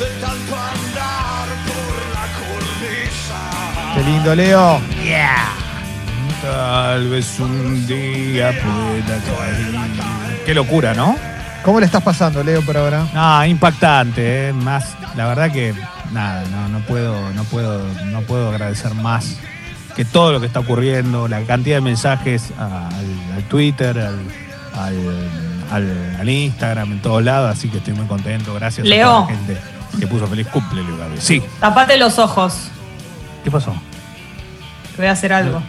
de tanto andar por la cornisa. Qué lindo, Leo. Tal vez un día pueda caer. Qué locura, ¿no? ¿Cómo le estás pasando, Leo, por ahora? No, impactante, ¿eh? más, la verdad que nada, no, no puedo, no puedo, no puedo agradecer más que todo lo que está ocurriendo, la cantidad de mensajes al, al Twitter, al, al- al- al Instagram, en todos lados, así que estoy muy contento, gracias Leo. a toda la gente que puso feliz cumple, Leo Gabriel. Sí, Tapate los ojos. ¿qué pasó? Que voy a hacer algo.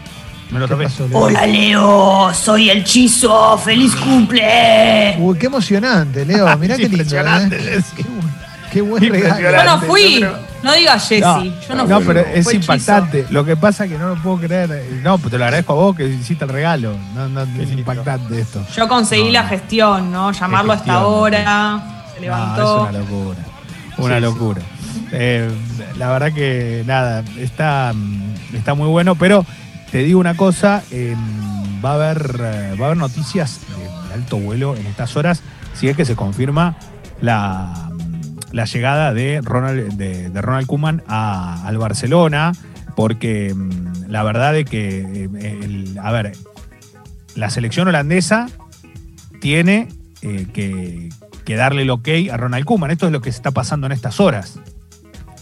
Me lo ¿Qué tapé. pasó, Leo? Hola Leo, soy el Chizo, feliz cumple. Uy, qué emocionante, Leo. Mirá qué lindo. impresionante, ¿eh? Qué, bu- qué buen regalo. Yo no fui, yo creo- no digas Jessy, yo no, no, fui. pero es impactante. Lo que pasa es que no lo puedo creer. No, pues te lo agradezco a vos que hiciste el regalo. No, no, es impactante esto. Yo conseguí No, la no. gestión, ¿no? Llamarlo a esta gestión. hora, se No, levantó. es una locura. Una Sí, sí. locura. Eh, la verdad que nada, está, mm, está muy bueno, pero te digo una cosa, eh, va a haber eh, va a haber noticias de alto vuelo en estas horas si es que se confirma la, la llegada de Ronald de, de Ronald Koeman a- al Barcelona, porque mm, la verdad es que eh, el- a ver, la selección holandesa tiene eh, que, que darle el ok a Ronald Koeman. Esto es lo que se está pasando en estas horas.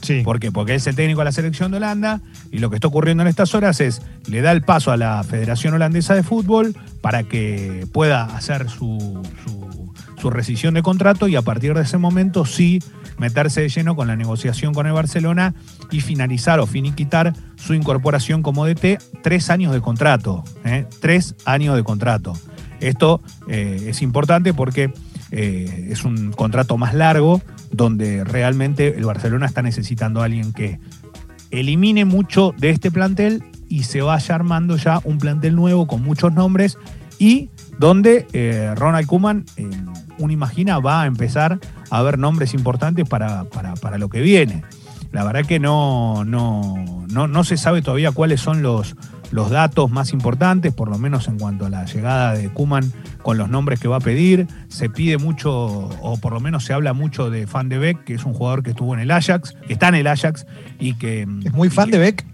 Sí. ¿Por qué? Porque es el técnico de la selección de Holanda y lo que está ocurriendo en estas horas es le da el paso a la Federación Holandesa de Fútbol para que pueda hacer su, su- su rescisión de contrato y a partir de ese momento sí meterse de lleno con la negociación con el Barcelona y finalizar o finiquitar su incorporación como DT tres años de contrato. ¿eh? Tres años de contrato. Esto eh, es importante porque eh, es un contrato más largo donde realmente el Barcelona está necesitando a alguien que elimine mucho de este plantel y se vaya armando ya un plantel nuevo con muchos nombres y donde eh, Ronald Koeman, eh, uno imagina, va a empezar a ver nombres importantes para, para- para lo que viene. La verdad que no, no, no, no se sabe todavía cuáles son los, los datos más importantes, por lo menos en cuanto a la llegada de Kuman con los nombres que va a pedir. Se pide mucho, o por lo menos se habla mucho de Van de Beek, que es un jugador que estuvo en el Ajax, que está en el Ajax y que. Es muy fan de Beck.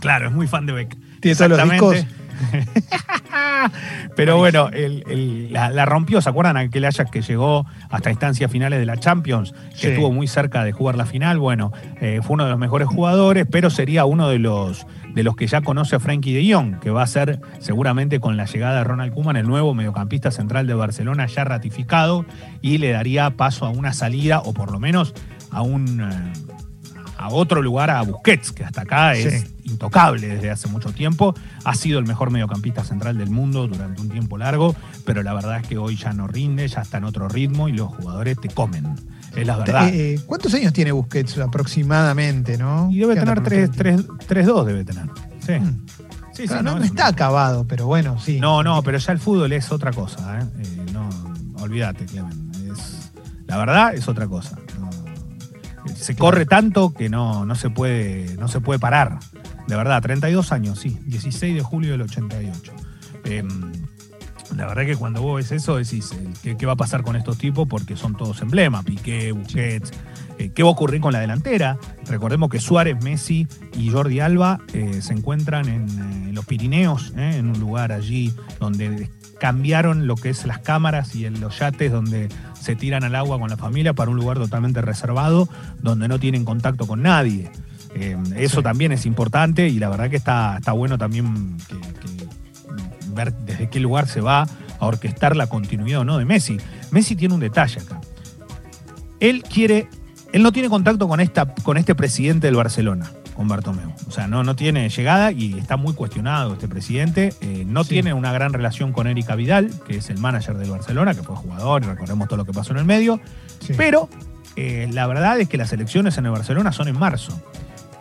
Claro, es muy fan de Beck. Tiene todos los Exactamente. Pero bueno, el- el- la, la rompió, ¿se acuerdan aquel Ajax que llegó hasta instancias finales de la Champions? Que Sí. estuvo muy cerca de jugar la final. Bueno, eh, fue uno de los mejores jugadores, pero sería uno de los, de los que ya conoce a Frankie de Jong, que va a ser seguramente con la llegada de Ronald Koeman el nuevo mediocampista central de Barcelona ya ratificado y le daría paso a una salida o por lo menos a un... a otro lugar a Busquets, que hasta acá es Sí. intocable desde hace mucho tiempo. Ha sido el mejor mediocampista central del mundo durante un tiempo largo, pero la verdad es que hoy ya no rinde, ya está en otro ritmo y los jugadores te comen. Es la verdad. Eh, ¿Cuántos años tiene Busquets aproximadamente, no? y debe ¿Qué anda tener con 3 los 3-2, debe tener. Sí. Mm. Sí, Claro, no, no, no es está acabado, pero bueno, sí. No, no, pero ya el fútbol es otra cosa. ¿eh? Eh, no, olvídate, Clemen. Es, la verdad es otra cosa. Se corre tanto que no, no, se puede, no se puede parar. De verdad, 32 años, sí. 16 de julio del 88. Em, la verdad que cuando vos ves eso decís, eh, ¿qué, va a pasar con estos tipos? Porque son todos emblemas, Piqué, Busquets. Eh, ¿Qué va a ocurrir con la delantera? Recordemos que Suárez, Messi y Jordi Alba eh, se encuentran en, eh, los Pirineos, eh, en un lugar allí donde cambiaron lo que es las cámaras y en los yates donde se tiran al agua con la familia para un lugar totalmente reservado, donde no tienen contacto con nadie. Eh, eso Sí. también es importante y la verdad que está, está bueno también que, que ver desde qué lugar se va a orquestar la continuidad o no de Messi. Messi tiene un detalle acá. Él quiere, él no tiene contacto con, esta, con este presidente del Barcelona, con Bartomeu. O sea, no, no tiene llegada y está muy cuestionado este presidente. Eh, no Sí. tiene una gran relación con Erika Vidal, que es el manager del Barcelona, que fue jugador y recordemos todo lo que pasó en el medio. Sí. Pero eh, la verdad es que las elecciones en el Barcelona son en marzo.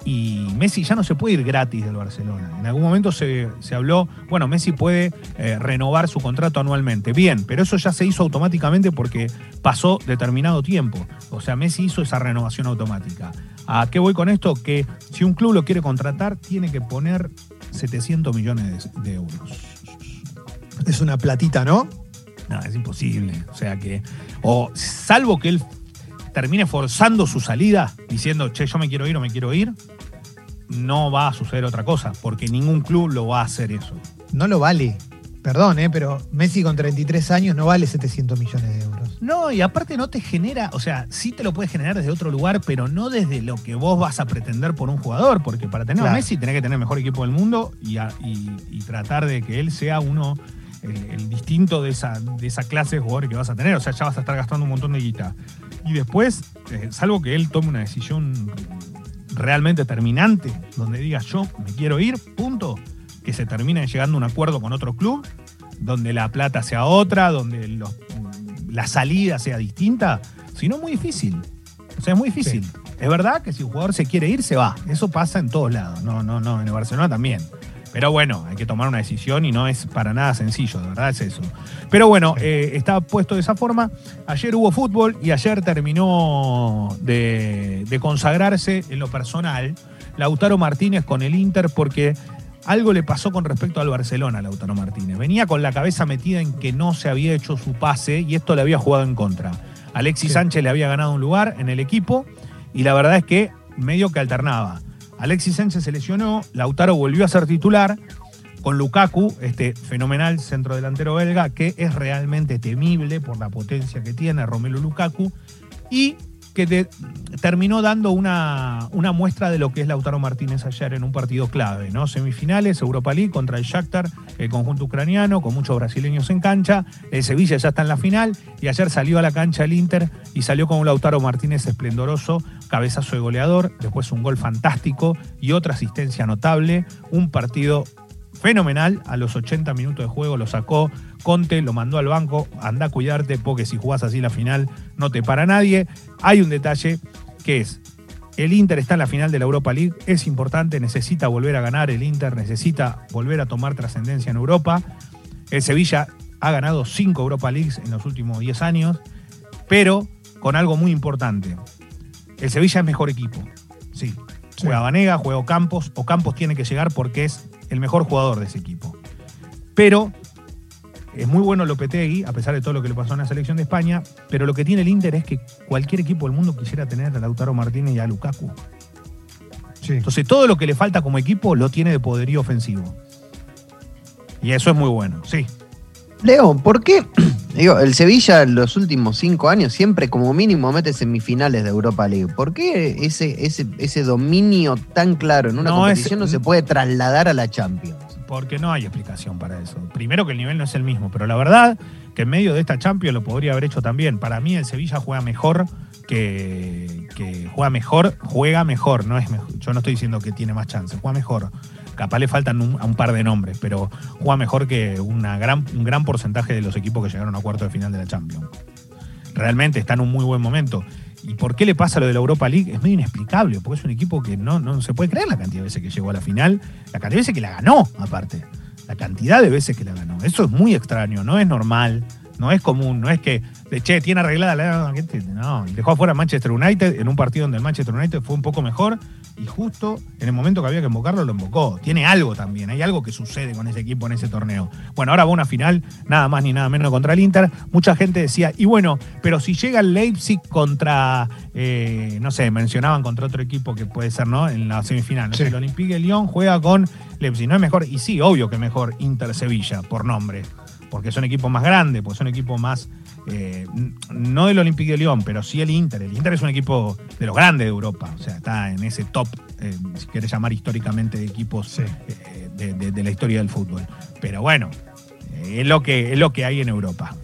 Y Messi ya no se puede ir gratis del Barcelona. En algún momento se, se habló, bueno, Messi puede eh, renovar su contrato anualmente. Bien, pero eso ya se hizo automáticamente porque pasó determinado tiempo. O sea, Messi hizo esa renovación automática. ¿A qué voy con esto? Que si un club lo quiere contratar, tiene que poner 700 millones de, de euros. Es una platita, ¿no? No, es imposible. O sea que, o salvo que él termine forzando su salida, diciendo, che, yo me quiero ir o me quiero ir, no va a suceder otra cosa, porque ningún club lo va a hacer eso. No lo vale. Perdón, ¿eh? pero Messi con 33 años no vale 700 millones de euros. No, y aparte no te genera, o sea, sí te lo puedes generar desde otro lugar, pero no desde lo que vos vas a pretender por un jugador, porque para tener a. Messi tenés que tener el mejor equipo del mundo y, a- y- y tratar de que él sea uno, el, el distinto de esa, de esa clase de jugadores que vas a tener, o sea, ya vas a estar gastando un montón de guita. Y después, eh, salvo que él tome una decisión realmente terminante, donde diga yo me quiero ir, punto, que se termine llegando a un acuerdo con otro club, donde la plata sea otra, donde los- la salida sea distinta, si no es muy difícil. O sea, es muy difícil. Es verdad que si un jugador se quiere ir, se va. Eso pasa en todos lados. No, no, no, en el Barcelona también. Pero bueno, hay que tomar una decisión y no es para nada sencillo, de verdad es eso. Pero bueno, eh, está puesto de esa forma. Ayer hubo fútbol y ayer terminó de, de consagrarse en lo personal Lautaro Martínez con el Inter porque algo le pasó con respecto al Barcelona a Lautaro Martínez. Venía con la cabeza metida en que no se había hecho su pase y esto le había jugado en contra. Alexis Sí. Sánchez le había ganado un lugar en el equipo y la verdad es que medio que alternaba. Alexis Sánchez se lesionó, Lautaro volvió a ser titular con Lukaku, este fenomenal centrodelantero belga que es realmente temible por la potencia que tiene Romelu Lukaku y que te- terminó dando una, una muestra de lo que es Lautaro Martínez ayer en un partido clave, ¿no? Semifinales, Europa League contra el Shakhtar, el conjunto ucraniano, con muchos brasileños en cancha. El Sevilla ya está en la final y ayer salió a la cancha el Inter y salió con un Lautaro Martínez esplendoroso, cabezazo de goleador, después un gol fantástico y otra asistencia notable. Un partido fenomenal. A los 80 minutos de juego lo sacó Conte, lo mandó al banco. Anda a cuidarte porque si jugás así la final no te para nadie. Hay un detalle que es. El Inter está en la final de la Europa League, es importante, necesita volver a ganar el Inter, necesita volver a tomar trascendencia en Europa. El Sevilla ha ganado cinco Europa Leagues en los últimos 10 años, pero con algo muy importante. El Sevilla es mejor equipo. Sí. Sí. Juega Vanega, juega Ocampos. Ocampos tiene que llegar porque es el mejor jugador de ese equipo. Pero es muy bueno Lopetegui, a pesar de todo lo que le pasó en la selección de España. Pero lo que tiene el Inter es que cualquier equipo del mundo quisiera tener a Lautaro Martínez y a Lukaku. Sí. Entonces todo lo que le falta como equipo lo tiene de poderío ofensivo. Y eso es muy bueno, sí. Leo, ¿por qué? Digo, el Sevilla en los últimos cinco años siempre como mínimo mete semifinales de Europa League. ¿Por qué ese, ese, ese dominio tan claro en una No, competición es- no se puede trasladar a la Champions? Porque no hay explicación para eso. Primero que el nivel no es el mismo, pero la verdad que en medio de esta Champions lo podría haber hecho también. Para mí el Sevilla juega mejor que, que juega mejor, juega mejor, no es mejor. Yo no estoy diciendo que tiene más chance, juega mejor. Capaz le faltan un, a un par de nombres, pero juega mejor que gran, un gran porcentaje de los equipos que llegaron a cuarto de final de la Champions. Realmente está en un muy buen momento. ¿Y por qué le pasa lo de la Europa League? Es medio inexplicable, porque es un equipo que no, no se puede creer la cantidad de veces que llegó a la final, la cantidad de veces que la ganó, aparte. La cantidad de veces que la ganó. Eso es muy extraño, no es normal, no es común, no es que, che, tiene arreglada la. No, dejó afuera Manchester United en un partido donde el Manchester United fue un poco mejor y justo en el momento que había que invocarlo, lo invocó. Tiene algo también, hay algo que sucede con ese equipo en ese torneo. Bueno, ahora va una final, nada más ni nada menos contra el Inter. Mucha gente decía, y bueno, pero si llega el Leipzig contra, eh, no sé, mencionaban contra otro equipo que puede ser, ¿no? En la semifinal. No sé, Sí. el Olympique de Lyon juega con Leipzig. No es mejor, y sí, obvio que mejor Inter-Sevilla, por nombre. Porque son equipos más grandes, porque son equipos más. eh, no del Olympique de Lyon, pero sí el Inter. El Inter es un equipo de los grandes de Europa. O sea, está en ese top, eh, si quieres llamar históricamente, de equipos Sí. eh, de, de- de la historia del fútbol. Pero bueno, es, lo que, es lo que hay en Europa.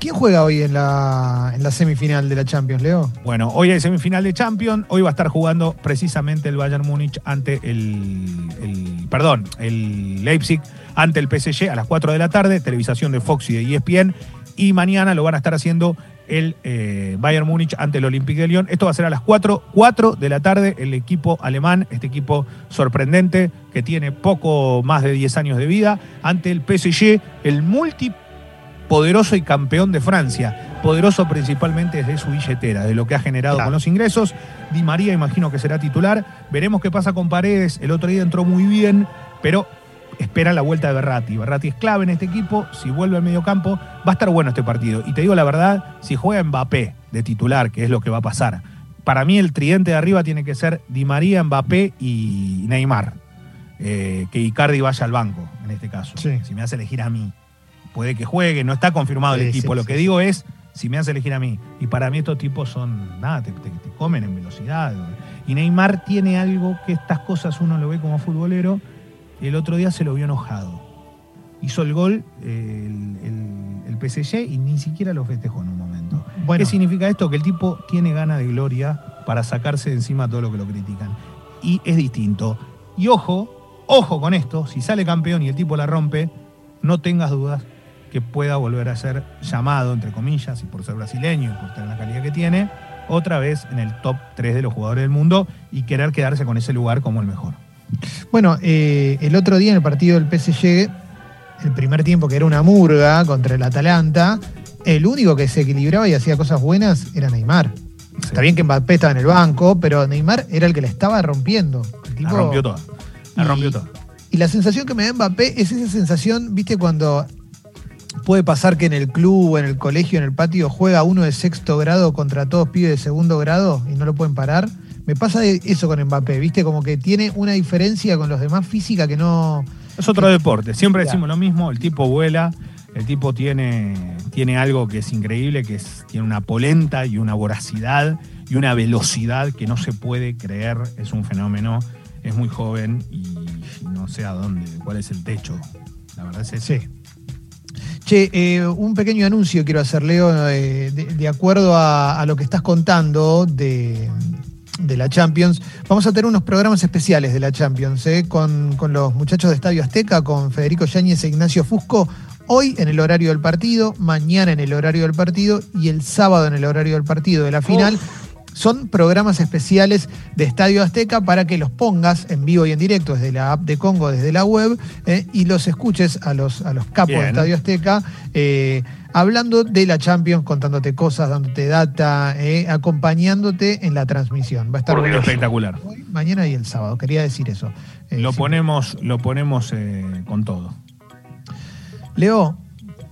¿Quién juega hoy en la, en la semifinal de la Champions, Leo? Bueno, hoy hay semifinal de Champions. Hoy va a estar jugando precisamente el Bayern Múnich ante el, el- Perdón, el Leipzig ante el PSG a las 4 de la tarde. Televisación de Fox y de ESPN. Y mañana lo van a estar haciendo el eh, Bayern Múnich ante el Olympique de Lyon. Esto va a ser a las 4, 4 de la tarde. El equipo alemán, este equipo sorprendente que tiene poco más de 10 años de vida, ante el PSG, el multi poderoso y campeón de Francia. Poderoso principalmente desde su billetera, de lo que ha generado Claro. con los ingresos. Di María imagino que será titular. Veremos qué pasa con Paredes. El otro día entró muy bien, pero espera la vuelta de Berratti. Berratti es clave en este equipo. Si vuelve al medio campo, va a estar bueno este partido. Y te digo la verdad, si juega Mbappé de titular, que es lo que va a pasar, para mí el tridente de arriba tiene que ser Di María, Mbappé y Neymar. Eh, que Icardi vaya al banco, en este caso. Sí. Si me hace elegir a mí. Puede que juegue, no está confirmado el Sí, equipo. sí, lo que digo es, si me hace elegir a mí. Y para mí estos tipos son, nada, te, te- te comen en velocidad. Y Neymar tiene algo que estas cosas uno lo ve como futbolero. Y El otro día se lo vio enojado. Hizo el gol eh, el, el- el PSG y ni siquiera lo festejó en un momento. Bueno. ¿Qué significa esto? Que el tipo tiene ganas de gloria para sacarse de encima todo lo que lo critican. Y es distinto. Y ojo, ojo con esto, si sale campeón y el tipo la rompe, no tengas dudas que pueda volver a ser llamado, entre comillas, y por ser brasileño y por tener la calidad que tiene, otra vez en el top 3 de los jugadores del mundo y querer quedarse con ese lugar como el mejor. Bueno, eh, el otro día en el partido del PSG, el primer tiempo que era una murga contra el Atalanta, el único que se equilibraba y hacía cosas buenas era Neymar. Está bien que Mbappé estaba en el banco, pero Neymar era el que la estaba rompiendo. El La rompió toda. La y- rompió toda. Y la sensación que me da Mbappé es esa sensación, viste, cuando puede pasar que en el club, en el colegio, en el patio, juega uno de sexto grado contra todos pibes de segundo grado y no lo pueden parar. Me pasa eso con Mbappé, viste, como que tiene una diferencia con los demás física que no. Es otro deporte. Siempre Ya. decimos lo mismo. El tipo vuela. El tipo tiene, tiene algo que es increíble, que es, tiene una polenta y una voracidad y una velocidad que no se puede creer. Es un fenómeno. Es muy joven y no sé a dónde, cuál es el techo. La verdad es ese. Sí. Che, eh, un pequeño anuncio quiero hacer, Leo, eh, de, de acuerdo a, a lo que estás contando de, de la Champions. Vamos a tener unos programas especiales de la Champions, eh, con, con los muchachos de Estadio Azteca, con Federico Yáñez e Ignacio Fusco, hoy en el horario del partido, mañana en el horario del partido y el sábado en el horario del partido de la final. Son programas especiales de Estadio Azteca para que los pongas en vivo y en directo desde la app de Congo, desde la web, eh, y los escuches a los, a los capos de. Estadio Azteca, eh, hablando de la Champions, contándote cosas, dándote data, eh, acompañándote en la transmisión. Va a estar espectacular. Hoy, mañana y el sábado, quería decir eso. Eh, Lo sí. ponemos, lo ponemos eh, con todo. Leo,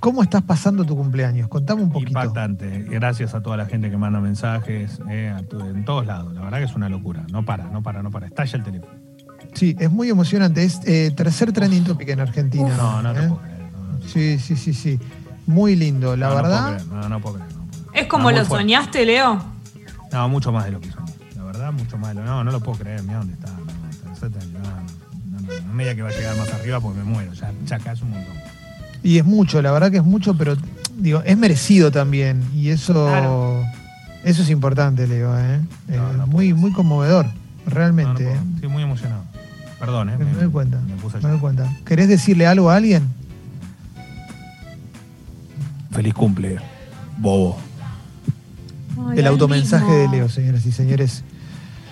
¿cómo estás pasando tu cumpleaños? Contame un poquito. Impactante. Gracias a toda la gente que manda mensajes eh, tu- en todos lados. La verdad que es una locura. No para, no para, no para. Estalla el teléfono. Sí, es muy emocionante. Es eh, tercer trending topic en Argentina. No, no te ¿eh? puedo creer. no, no. Sí, sí, sí, sí. Muy lindo, la No, no puedo verdad. creer, No, no puedo creer. no puedo creer. ¿Es como lo fuerte. soñaste, Leo? No, mucho más de lo que soñé. La verdad, mucho más de lo No, no lo puedo creer. Mira dónde está. No, no, no, no, no, no me diga que va a llegar más arriba porque me muero. Ya, ya acá es un montón. Y es mucho, la verdad que es mucho, pero digo, es merecido también. Y eso, Claro. eso es importante, Leo. ¿eh? No, Eh, no muy, muy conmovedor, No, no realmente. ¿eh? Estoy muy emocionado. Perdón, ¿eh? me, me doy cuenta. Me puse a me doy llorar. cuenta. ¿Querés decirle algo a alguien? Feliz cumple, bobo. El automensaje de Leo, señoras y señores.